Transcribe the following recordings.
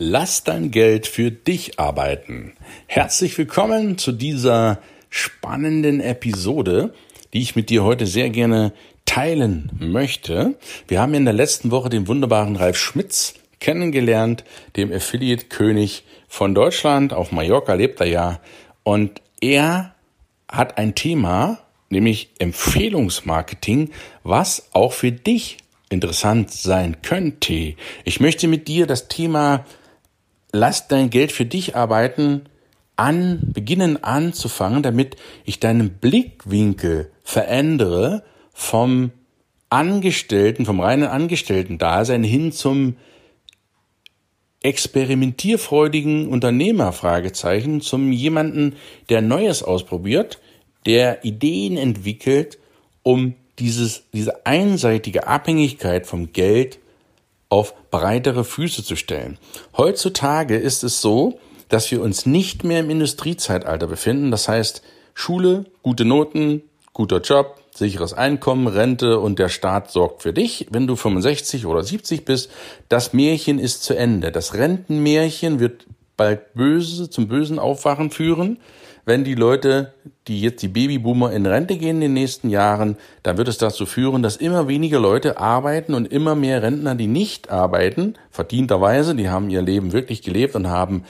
Lass dein Geld für dich arbeiten. Herzlich willkommen zu dieser spannenden Episode, die ich mit dir heute sehr gerne teilen möchte. Wir haben in der letzten Woche den wunderbaren Ralf Schmitz kennengelernt, dem Affiliate-König von Deutschland. Auf Mallorca lebt er ja. Und er hat ein Thema, nämlich Empfehlungsmarketing, was auch für dich interessant sein könnte. Ich möchte mit dir das Thema lass dein Geld für dich arbeiten an, beginnen anzufangen, damit ich deinen Blickwinkel verändere vom Angestellten, vom reinen Angestellten-Dasein hin zum experimentierfreudigen Unternehmer, Fragezeichen, zum jemanden, der Neues ausprobiert, der Ideen entwickelt, um dieses, diese einseitige Abhängigkeit vom Geld auf breitere Füße zu stellen. Heutzutage ist es so, dass wir uns nicht mehr im Industriezeitalter befinden. Das heißt, Schule, gute Noten, guter Job, sicheres Einkommen, Rente und der Staat sorgt für dich, wenn du 65 oder 70 bist. Das Märchen ist zu Ende. Das Rentenmärchen wird bald böse zum bösen Aufwachen führen wenn die Leute, die jetzt die Babyboomer in Rente gehen in den nächsten Jahren, dann wird es dazu führen, dass immer weniger Leute arbeiten und immer mehr Rentner, die nicht arbeiten, verdienterweise, die haben ihr Leben wirklich gelebt und haben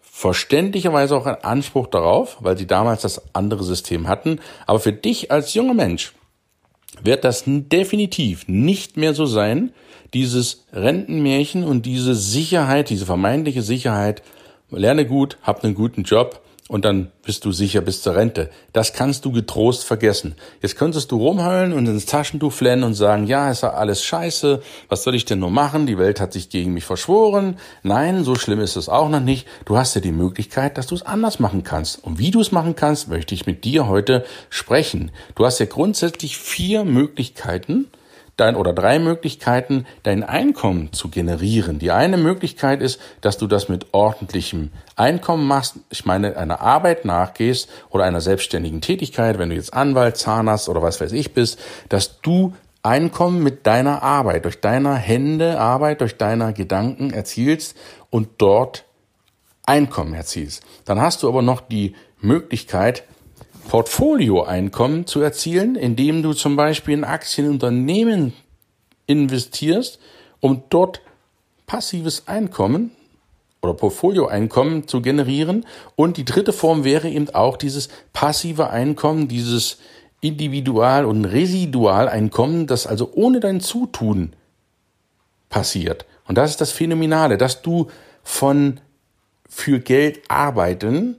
verständlicherweise auch einen Anspruch darauf, weil sie damals das andere System hatten. Aber für dich als junger Mensch wird das definitiv nicht mehr so sein, dieses Rentenmärchen und diese Sicherheit, diese vermeintliche Sicherheit, lerne gut, hab einen guten Job, und dann bist du sicher bis zur Rente. Das kannst du getrost vergessen. Jetzt könntest du rumheulen und ins Taschentuch flennen und sagen, ja, ist ja alles scheiße, was soll ich denn nur machen? Die Welt hat sich gegen mich verschworen. Nein, so schlimm ist es auch noch nicht. Du hast ja die Möglichkeit, dass du es anders machen kannst. Und wie du es machen kannst, möchte ich mit dir heute sprechen. Du hast ja grundsätzlich vier Möglichkeiten, dein oder drei Möglichkeiten, dein Einkommen zu generieren. Die eine Möglichkeit ist, dass du das mit ordentlichem Einkommen machst. Ich meine, einer Arbeit nachgehst oder einer selbstständigen Tätigkeit, wenn du jetzt Anwalt, Zahnarzt oder was weiß ich bist, dass du Einkommen mit deiner Arbeit, durch deiner Hände Arbeit, durch deiner Gedanken erzielst und dort Einkommen erzielst. Dann hast du aber noch die Möglichkeit, Portfolioeinkommen zu erzielen, indem du zum Beispiel in Aktienunternehmen investierst, um dort passives Einkommen oder Portfolioeinkommen zu generieren. Und die dritte Form wäre eben auch dieses passive Einkommen, dieses Individual- und Residualeinkommen, das also ohne dein Zutun passiert. Und das ist das Phänomenale, dass du von für Geld arbeiten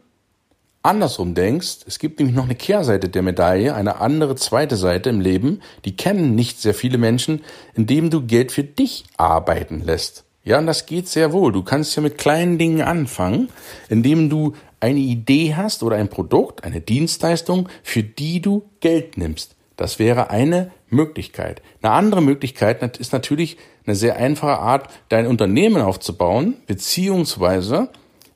andersrum denkst, es gibt nämlich noch eine Kehrseite der Medaille, eine andere zweite Seite im Leben, die kennen nicht sehr viele Menschen, indem du Geld für dich arbeiten lässt. Ja, und das geht sehr wohl. Du kannst ja mit kleinen Dingen anfangen, indem du eine Idee hast oder ein Produkt, eine Dienstleistung, für die du Geld nimmst. Das wäre eine Möglichkeit. Eine andere Möglichkeit ist natürlich eine sehr einfache Art, dein Unternehmen aufzubauen, beziehungsweise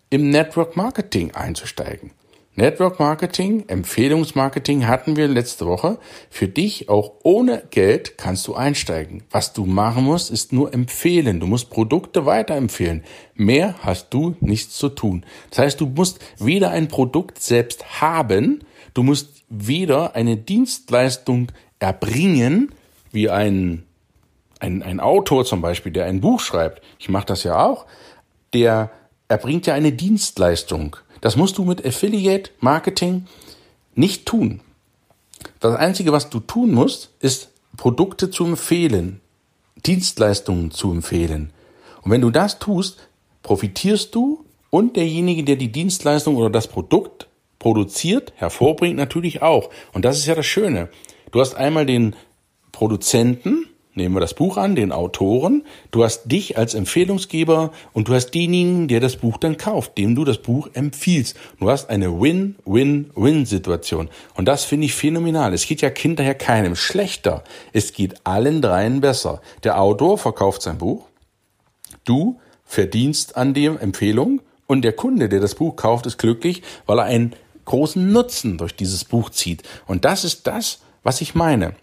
im Network Marketing einzusteigen. Network Marketing, Empfehlungsmarketing hatten wir letzte Woche. Für dich auch ohne Geld kannst du einsteigen. Was du machen musst, ist nur empfehlen. Du musst Produkte weiterempfehlen. Mehr hast du nichts zu tun. Das heißt, du musst weder ein Produkt selbst haben, du musst weder eine Dienstleistung erbringen, wie ein, ein, ein Autor zum Beispiel, der ein Buch schreibt. Ich mache das ja auch. Der erbringt ja eine Dienstleistung. Das musst du mit Affiliate Marketing nicht tun. Das Einzige, was du tun musst, ist Produkte zu empfehlen, Dienstleistungen zu empfehlen. Und wenn du das tust, profitierst du und derjenige, der die Dienstleistung oder das Produkt produziert, hervorbringt, natürlich auch. Und das ist ja das Schöne. Du hast einmal den Produzenten, nehmen wir das Buch an, den Autoren, du hast dich als Empfehlungsgeber und du hast denjenigen, der das Buch dann kauft, dem du das Buch empfiehlst. Du hast eine Win-Win-Win-Situation. Und das finde ich phänomenal. Es geht ja hinterher keinem schlechter. Es geht allen dreien besser. Der Autor verkauft sein Buch. Du verdienst an der Empfehlung und der Kunde, der das Buch kauft, ist glücklich, weil er einen großen Nutzen durch dieses Buch zieht. Und das ist das, was ich meine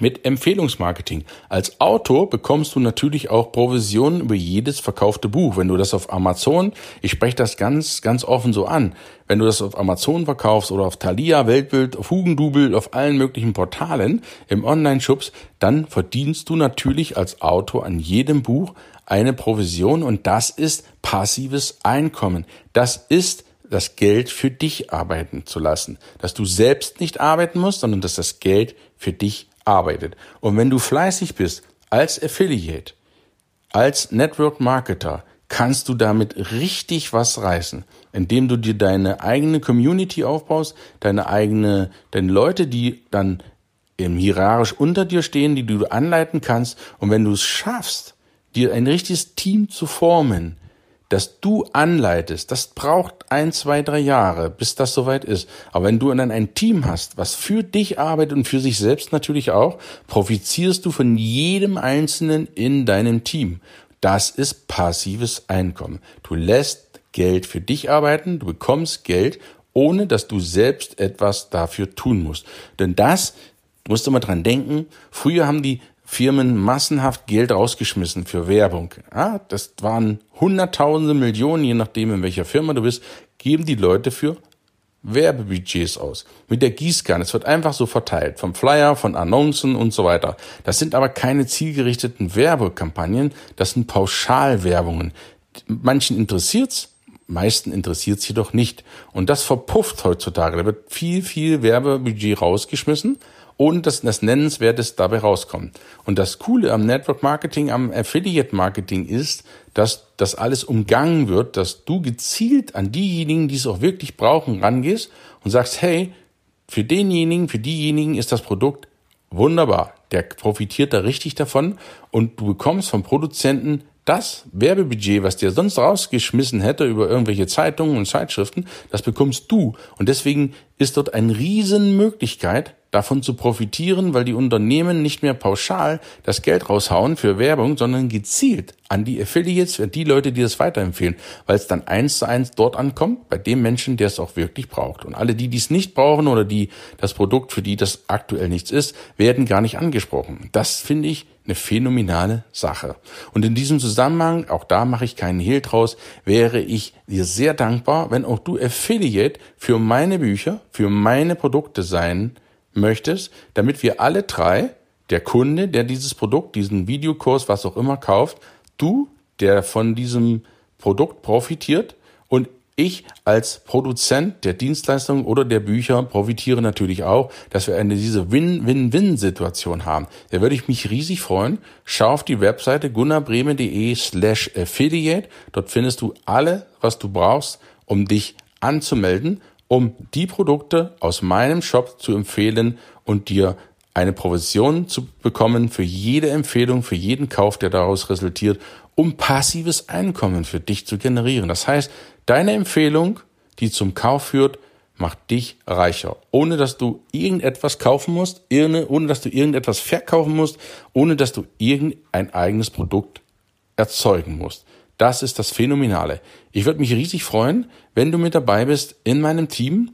mit Empfehlungsmarketing. Als Autor bekommst du natürlich auch Provisionen über jedes verkaufte Buch. Wenn du das auf Amazon, ich spreche das ganz, ganz offen so an, wenn du das auf Amazon verkaufst oder auf Thalia, Weltbild, auf Hugendubel, auf allen möglichen Portalen im Online-Shops, dann verdienst du natürlich als Autor an jedem Buch eine Provision und das ist passives Einkommen. Das ist das Geld für dich arbeiten zu lassen. Dass du selbst nicht arbeiten musst, sondern dass das Geld für dich arbeitet. Und wenn du fleißig bist als Affiliate, als Network Marketer, kannst du damit richtig was reißen, indem du dir deine eigene Community aufbaust, deine eigene, deine Leute, die dann im hierarchisch unter dir stehen, die du anleiten kannst. Und wenn du es schaffst, dir ein richtiges Team zu formen, das du anleitest, das braucht ein, zwei, drei Jahre, bis das soweit ist. Aber wenn du dann ein Team hast, was für dich arbeitet und für sich selbst natürlich auch, profitierst du von jedem Einzelnen in deinem Team. Das ist passives Einkommen. Du lässt Geld für dich arbeiten, du bekommst Geld, ohne dass du selbst etwas dafür tun musst. Denn das, du musst immer dran denken, früher haben die Firmen massenhaft Geld rausgeschmissen für Werbung. Ja, das waren Hunderttausende, Millionen, je nachdem in welcher Firma du bist, geben die Leute für Werbebudgets aus. Mit der Gießkanne. Es wird einfach so verteilt. Vom Flyer, von Annoncen und so weiter. Das sind aber keine zielgerichteten Werbekampagnen. Das sind Pauschalwerbungen. Manchen interessiert's, meisten interessiert's jedoch nicht. Und das verpufft heutzutage. Da wird viel, viel Werbebudget rausgeschmissen ohne dass das Nennenswertes dabei rauskommt. Und das Coole am Network Marketing, am Affiliate Marketing ist, dass das alles umgangen wird, dass du gezielt an diejenigen, die es auch wirklich brauchen, rangehst und sagst, hey, für denjenigen, für diejenigen ist das Produkt wunderbar. Der profitiert da richtig davon und du bekommst vom Produzenten das Werbebudget, was dir sonst rausgeschmissen hätte über irgendwelche Zeitungen und Zeitschriften, das bekommst du. Und deswegen ist dort eine riesen Möglichkeit, davon zu profitieren, weil die Unternehmen nicht mehr pauschal das Geld raushauen für Werbung, sondern gezielt an die Affiliates, für die Leute, die das weiterempfehlen, weil es dann eins zu eins dort ankommt, bei dem Menschen, der es auch wirklich braucht. Und alle, die dies nicht brauchen oder die das Produkt, für die das aktuell nichts ist, werden gar nicht angesprochen. Das finde ich eine phänomenale Sache. Und in diesem Zusammenhang, auch da mache ich keinen Hehl draus, wäre ich dir sehr dankbar, wenn auch du Affiliate für meine Bücher, für meine Produkte sein möchtest, damit wir alle drei, der Kunde, der dieses Produkt, diesen Videokurs, was auch immer kauft, du, der von diesem Produkt profitiert und ich als Produzent der Dienstleistungen oder der Bücher profitiere natürlich auch, dass wir eine diese Win-Win-Win-Situation haben. Da würde ich mich riesig freuen. Schau auf die Webseite gunnarbreme.de slash affiliate. Dort findest du alle, was du brauchst, um dich anzumelden um die Produkte aus meinem Shop zu empfehlen und dir eine Provision zu bekommen für jede Empfehlung, für jeden Kauf, der daraus resultiert, um passives Einkommen für dich zu generieren. Das heißt, deine Empfehlung, die zum Kauf führt, macht dich reicher, ohne dass du irgendetwas kaufen musst, ohne dass du irgendetwas verkaufen musst, ohne dass du irgendein eigenes Produkt erzeugen musst. Das ist das Phänomenale. Ich würde mich riesig freuen, wenn du mit dabei bist in meinem Team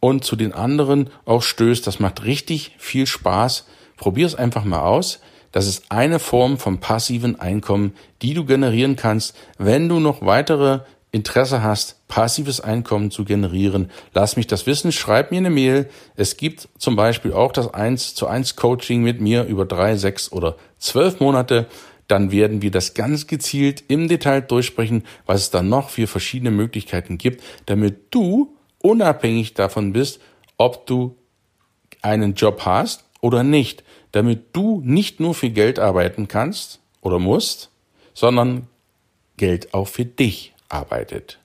und zu den anderen auch stößt. Das macht richtig viel Spaß. Probier es einfach mal aus. Das ist eine Form von passiven Einkommen, die du generieren kannst. Wenn du noch weitere Interesse hast, passives Einkommen zu generieren, lass mich das wissen, schreib mir eine Mail. Es gibt zum Beispiel auch das 1 zu 1 Coaching mit mir über drei, sechs oder zwölf Monate dann werden wir das ganz gezielt im Detail durchsprechen, was es da noch für verschiedene Möglichkeiten gibt, damit du unabhängig davon bist, ob du einen Job hast oder nicht, damit du nicht nur für Geld arbeiten kannst oder musst, sondern Geld auch für dich arbeitet.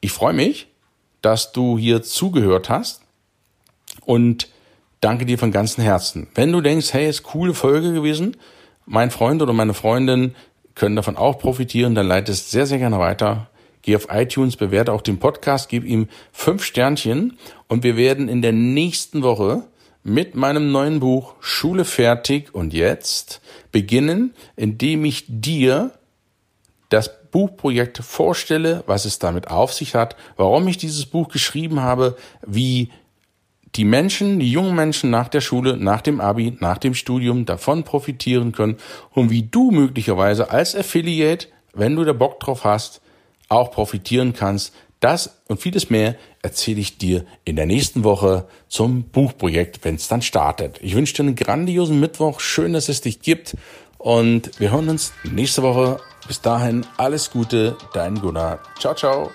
Ich freue mich, dass du hier zugehört hast und danke dir von ganzem Herzen. Wenn du denkst, hey, ist coole Folge gewesen, mein Freund oder meine Freundin können davon auch profitieren, dann leite es sehr, sehr gerne weiter. Geh auf iTunes, bewerte auch den Podcast, gib ihm fünf Sternchen und wir werden in der nächsten Woche mit meinem neuen Buch Schule fertig und jetzt beginnen, indem ich dir das Buchprojekt vorstelle, was es damit auf sich hat, warum ich dieses Buch geschrieben habe, wie die Menschen, die jungen Menschen nach der Schule, nach dem Abi, nach dem Studium davon profitieren können und wie du möglicherweise als Affiliate, wenn du da Bock drauf hast, auch profitieren kannst. Das und vieles mehr erzähle ich dir in der nächsten Woche zum Buchprojekt, wenn es dann startet. Ich wünsche dir einen grandiosen Mittwoch. Schön, dass es dich gibt. Und wir hören uns nächste Woche. Bis dahin alles Gute, dein Gunnar. Ciao, ciao.